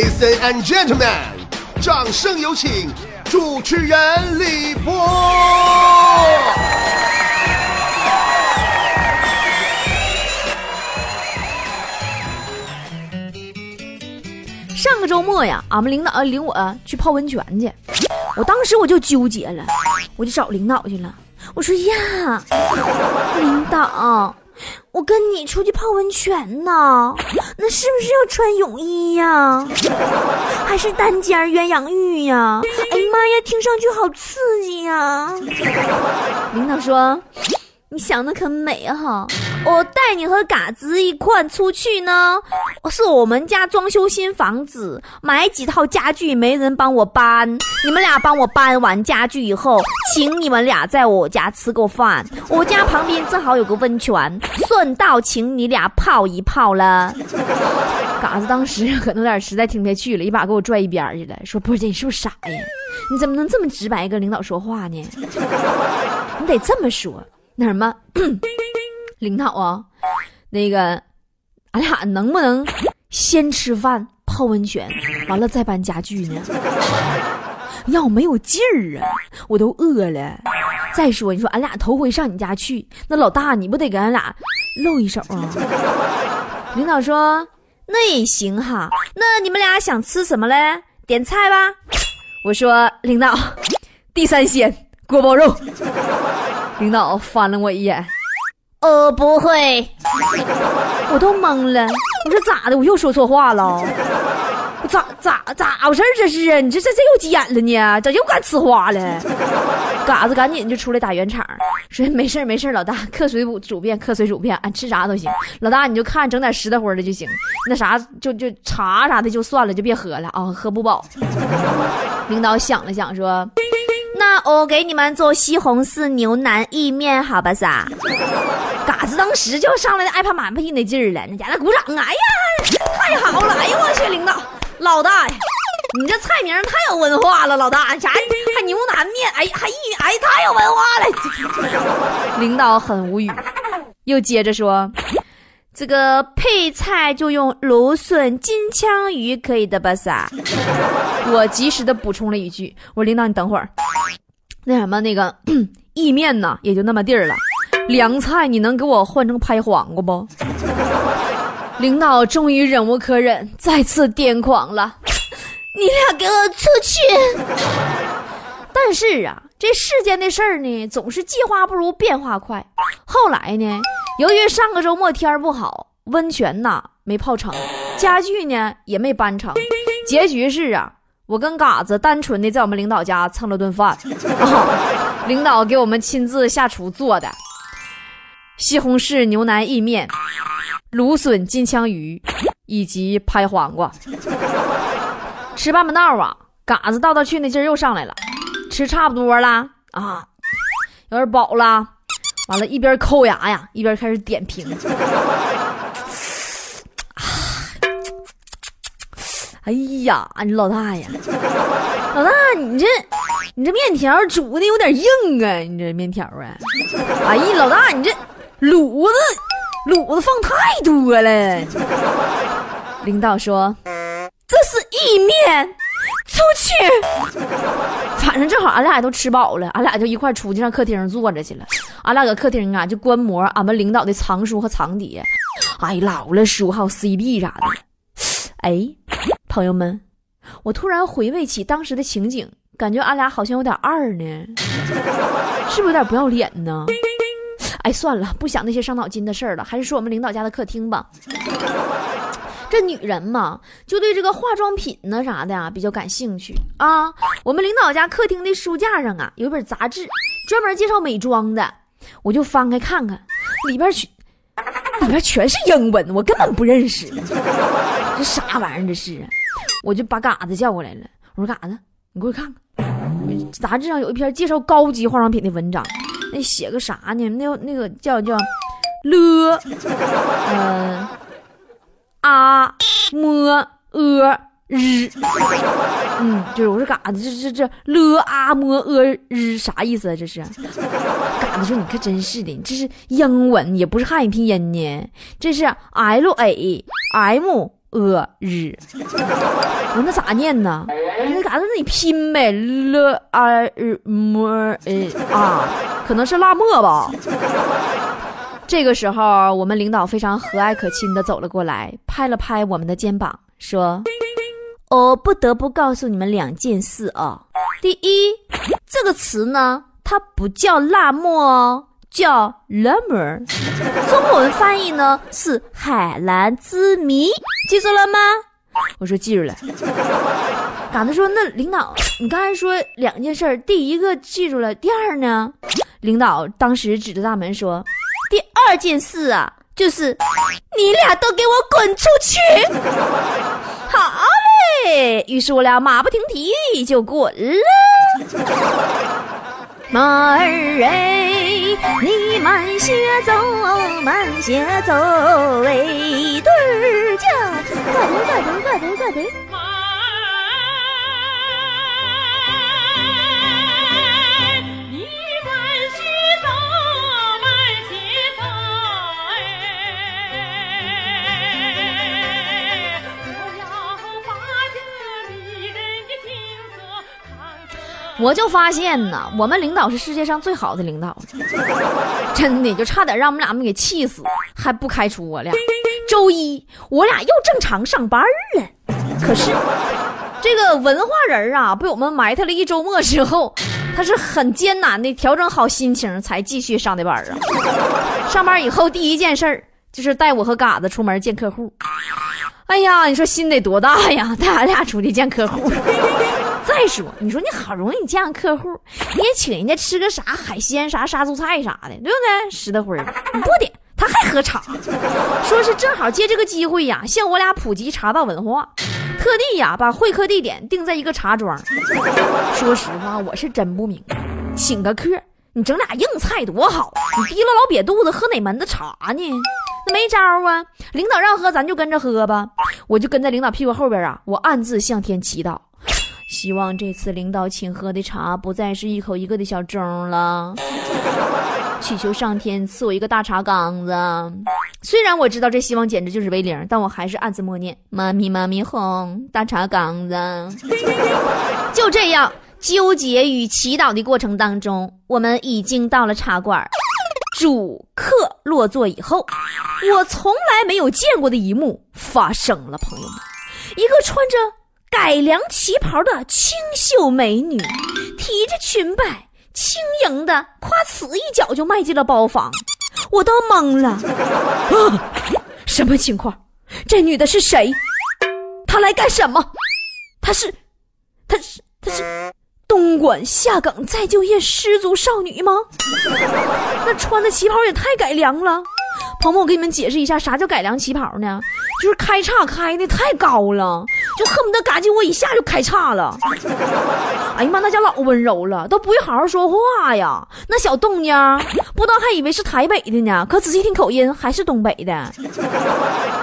Ladies and gentlemen，掌声有请主持人李波。上个周末呀，俺们领导领我去泡温泉去，我当时我就纠结了，我就找领导去了。我说呀，领导，我跟你出去泡温泉呢，那是不是要穿泳衣呀？还是单间鸳鸯浴呀？哎呀妈呀，听上去好刺激呀！领导说。你想的可美哈！我带你和嘎子一块出去呢，是我们家装修新房子，买几套家具没人帮我搬，你们俩帮我搬完家具以后，请你们俩在我家吃个饭。我家旁边正好有个温泉，顺道请你俩泡一泡了。嘎子当时可能有点实在听不下去了，一把给我拽一边去了，说：“不是你是不是傻呀？你怎么能这么直白跟领导说话呢？你得这么说。”那什么，领导啊，那个，俺俩能不能先吃饭泡温泉，完了再搬家具呢？要没有劲儿啊，我都饿了。再说，你说俺俩头回上你家去，那老大你不得给俺俩露一手啊？领导说那也行哈，那你们俩想吃什么嘞？点菜吧。我说领导，地三鲜锅包肉。领导翻了我一眼，呃，不会，我都懵了。我说咋的？我又说错话了？我咋咋咋回事？这是啊你这这这又急眼了呢？咋又敢呲花了？嘎子赶紧就出来打圆场，说没事没事老大客随主便，客随主便，俺吃啥都行。老大你就看整点实的乎的就行，那啥就就茶啥的就算了，就别喝了啊，喝不饱。领导想了想说。我给你们做西红柿牛腩意面，好吧？撒，嘎子当时就上来的爱拍马屁那劲儿了，那家伙鼓掌，哎呀，太好了！哎呦，我去，领导，老大呀，你这菜名太有文化了，老大，啥还牛腩面？哎，还意哎，太有文化了！领导很无语，又接着说，这个配菜就用芦笋、金枪鱼，可以的吧？撒，我及时的补充了一句，我说领导，你等会儿。那什么，那个意面呢，也就那么地儿了。凉菜你能给我换成拍黄瓜不？领导终于忍无可忍，再次癫狂了。你俩给我出去！但是啊，这世间的事儿呢，总是计划不如变化快。后来呢，由于上个周末天儿不好，温泉呐没泡成，家具呢也没搬成，结局是啊。我跟嘎子单纯的在我们领导家蹭了顿饭，领导给我们亲自下厨做的西红柿牛腩意面、芦笋金枪鱼以及拍黄瓜。吃半半道啊，嘎子道道去那劲儿又上来了，吃差不多了啊，有点饱了，完了，一边抠牙呀，一边开始点评。哎呀，你老大呀，老大，你这你这面条煮的有点硬啊，你这面条啊，哎呀，老大，你这卤子卤子放太多了。领导说这是意面，出去。反正正好俺俩都吃饱了，俺俩就一块出去上客厅坐着去了。俺俩搁客厅啊，就观摩俺们领导的藏书和藏碟，哎，老了书还有 CD 啥的，哎。朋友们，我突然回味起当时的情景，感觉俺俩好像有点二呢，是不是有点不要脸呢？哎，算了，不想那些伤脑筋的事儿了，还是说我们领导家的客厅吧。这女人嘛，就对这个化妆品呢啥的呀比较感兴趣啊。我们领导家客厅的书架上啊有一本杂志，专门介绍美妆的，我就翻开看看，里边全里边全是英文，我根本不认识，这啥玩意儿这是？我就把嘎子叫过来了，我说嘎子，你过去看看，杂志上有一篇介绍高级化妆品的文章，那写个啥呢？那那个叫叫了，嗯，啊么呃日，嗯，就是我说嘎子，这这这了啊么呃日啥意思啊？这是，嘎子说你可真是的，这是英文，也不是汉语拼音呢，这是 L A M。呃日。我那咋念呢？那嘎子你拼呗，l a m e 啊，可能是辣沫吧。这个时候，我们领导非常和蔼可亲的走了过来，拍了拍我们的肩膀，说：“我不得不告诉你们两件事啊。第一，这个词呢，它不叫辣沫哦，叫 lemon，中文翻译呢是海蓝之谜，记住了吗？”我说记住了。嘎子说：“那领导，你刚才说两件事，第一个记住了，第二呢？”领导当时指着大门说。第二件事啊，就是你俩都给我滚出去！好嘞，于是我俩马不停蹄就滚了。马儿哎，你慢些走，慢些走，哎，对儿叫，快走快走快走快走。我就发现呢，我们领导是世界上最好的领导，真的就差点让我们俩们给气死，还不开除我俩。周一我俩又正常上班了，可是这个文化人啊，被我们埋汰了一周末之后，他是很艰难的调整好心情才继续上的班啊。上班以后第一件事就是带我和嘎子出门见客户。哎呀，你说心得多大呀，带俺俩出去见客户。再说，你说你好容易你见个客户，你也请人家吃个啥海鲜、啥杀猪菜啥的，对不对？实得灰，你不点，他还喝茶，说是正好借这个机会呀，向我俩普及茶道文化，特地呀把会客地点定在一个茶庄。说实话，我是真不明白，请个客，你整俩硬菜多好，你提了老瘪肚子喝哪门子茶呢？那没招啊，领导让喝，咱就跟着喝吧。我就跟在领导屁股后边啊，我暗自向天祈祷。希望这次领导请喝的茶不再是一口一个的小盅了，祈求上天赐我一个大茶缸子。虽然我知道这希望简直就是为零，但我还是暗自默念：妈咪妈咪哄，大茶缸子。就这样纠结与祈祷的过程当中，我们已经到了茶馆。主客落座以后，我从来没有见过的一幕发生了，朋友们，一个穿着。改良旗袍的清秀美女，提着裙摆，轻盈的，夸呲一脚就迈进了包房，我都懵了。啊，什么情况？这女的是谁？她来干什么？她是，她是，她是东莞下岗再就业失足少女吗？那穿的旗袍也太改良了。鹏鹏，我给你们解释一下，啥叫改良旗袍呢？就是开叉开的太高了。就恨不得嘎叽我一下就开叉了，哎呀妈，那家老温柔了，都不会好好说话呀。那小动静，不知道还以为是台北的呢，可仔细听口音还是东北的。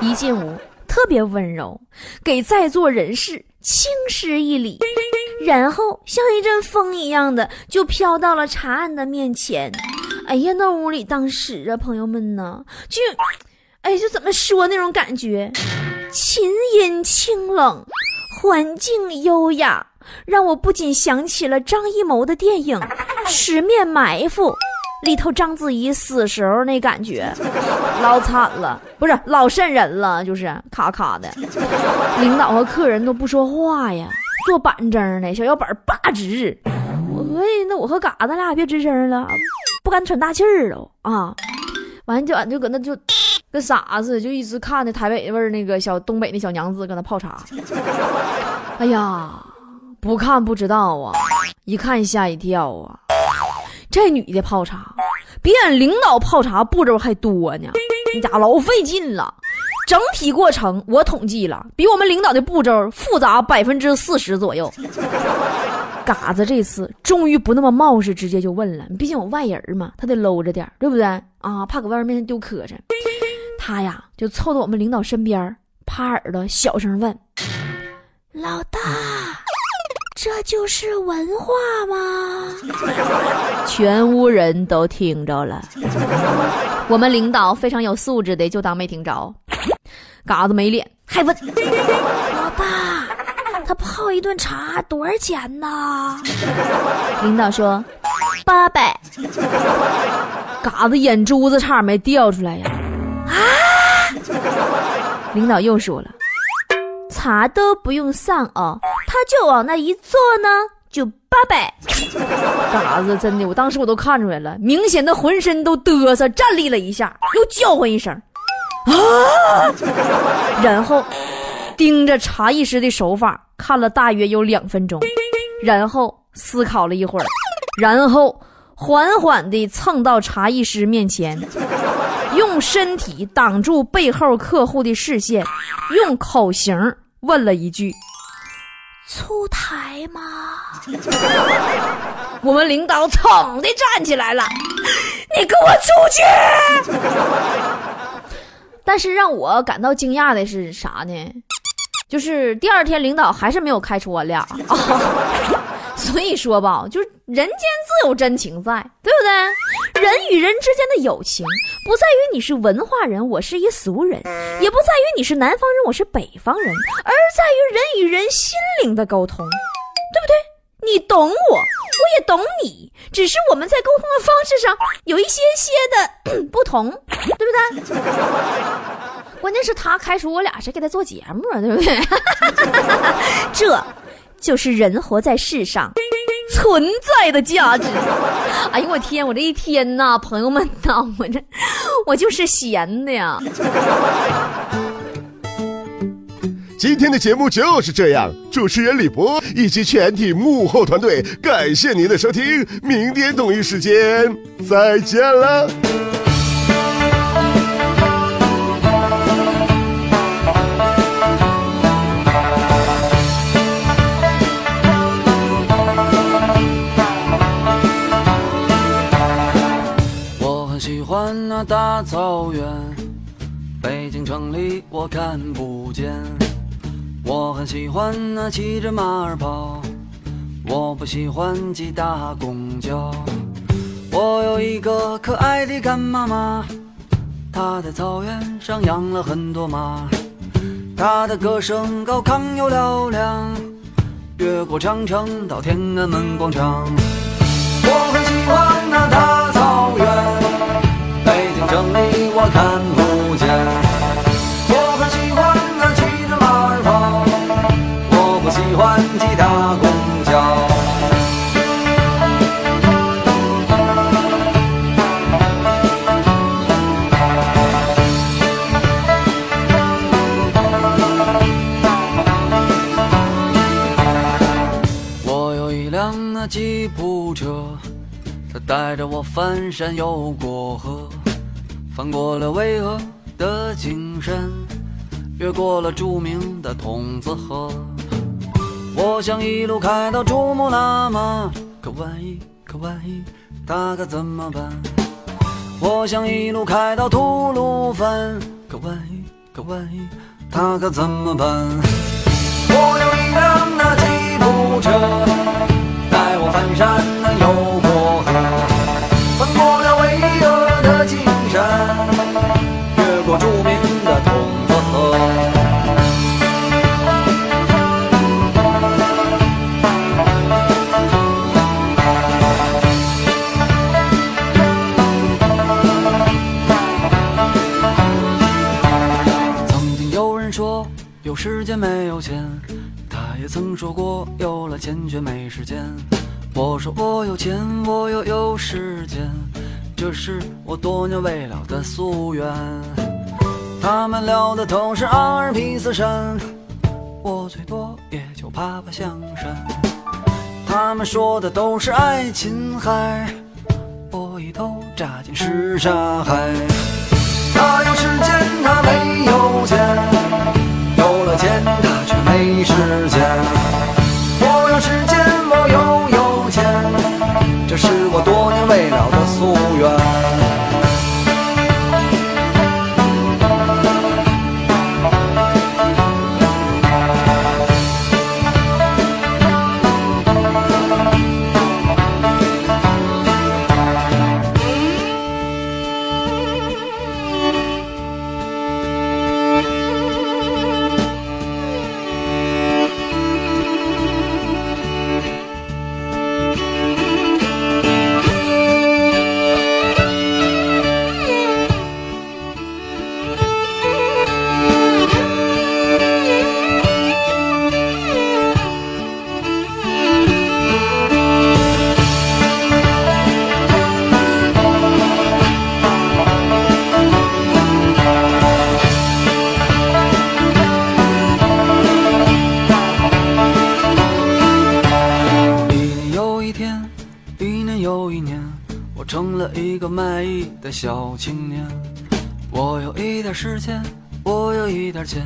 一进屋特别温柔，给在座人士轻施一礼，然后像一阵风一样的就飘到了茶案的面前。哎呀，那屋里当时啊，朋友们呢，就，哎，就怎么说那种感觉。琴音清冷，环境优雅，让我不仅想起了张艺谋的电影《十面埋伏》里头章子怡死时候那感觉，老惨了，不是老瘆人了，就是咔咔的。领导和客人都不说话呀，坐板正的，小腰板拔直。我说，那我和嘎子俩别吱声了，敢喘大气儿了啊。完就俺就搁那就。跟傻子就一直看那台北味儿那个小东北那小娘子搁那泡茶，哎呀，不看不知道啊，一看吓一跳啊！这女的泡茶比俺领导泡茶步骤还多呢，你家老费劲了。整体过程我统计了，比我们领导的步骤复杂百分之四十左右。嘎子这次终于不那么冒失，直接就问了，毕竟有外人嘛，他得搂着点，对不对啊？怕搁外人面前丢磕碜。他呀，就凑到我们领导身边，趴耳朵小声问：“老大，这就是文化吗？” 全屋人都听着了。我们领导非常有素质的，就当没听着。嘎子没脸，还问，他泡一顿茶多少钱呢？领导说八百。嘎子眼珠子差点没掉出来呀！啊！领导又说了，茶都不用上哦，他就往那一坐呢，就八百。嘎子真的，我当时我都看出来了，明显的浑身都嘚瑟，站立了一下，又叫唤一声啊！然后盯着茶艺师的手法看了大约有两分钟，然后思考了一会儿，然后。缓缓地蹭到茶艺师面前，用身体挡住背后客户的视线，用口型问了一句：“出台吗？” 我们领导噌地站起来了：“你给我出去！” 但是让我感到惊讶的是啥呢？就是第二天领导还是没有开除我俩。所以说吧，就是人间自有真情在，对不对？人与人之间的友情，不在于你是文化人，我是一俗人，也不在于你是南方人，我是北方人，而在于人与人心灵的沟通，对不对？你懂我，我也懂你，只是我们在沟通的方式上有一些些的 不同，对不对？关键是他开除我俩，谁给他做节目啊？对不对？这。就是人活在世上存在的价值。哎呦我天，我这一天呐，朋友们呐，我这我就是闲的呀。今天的节目就是这样，主持人李博以及全体幕后团队，感谢您的收听，明天同一时间再见了。那大草原，北京城里我看不见。我很喜欢那骑着马儿跑，我不喜欢挤大公交。我有一个可爱的干妈妈，她在草原上养了很多马，她的歌声高亢又嘹亮，越过长城到天安门广场。翻山又过河。翻过了巍峨的金山，越过了著名的筒子河。我想一路开到珠穆朗玛，可万一，可万一，他可怎么办？我想一路开到吐鲁番，可万一，可万一，他可怎么办？我有一辆那吉普车，带我翻山又过河，过了巍峨的青山。了的夙愿。他们聊的都是阿尔卑斯山，我最多也就爬爬香山。他们说的都是爱琴海，我一头扎进什刹海。他有时间，他没有钱；有了钱，他却没时间。小青年。我有一点时间，我有一点钱，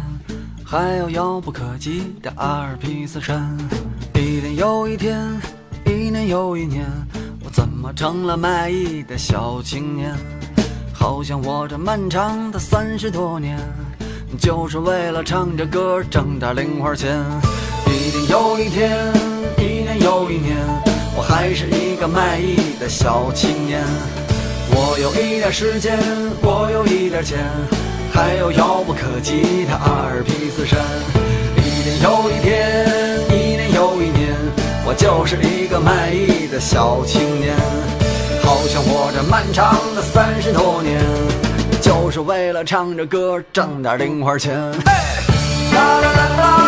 还有遥不可及的阿尔卑斯山。一天又一天，一年又一年，我怎么成了卖艺的小青年？好像我这漫长的三十多年，就是为了唱着歌挣点零花钱。一天又一天，一年又一年，我还是一个卖艺的小青年。我有一点时间，我有一点钱，还有遥不可及的阿尔卑斯山。一天又一天，一年又一年，我就是一个卖艺的小青年。好像我这漫长的三十多年，就是为了唱着歌挣点零花钱。啦啦啦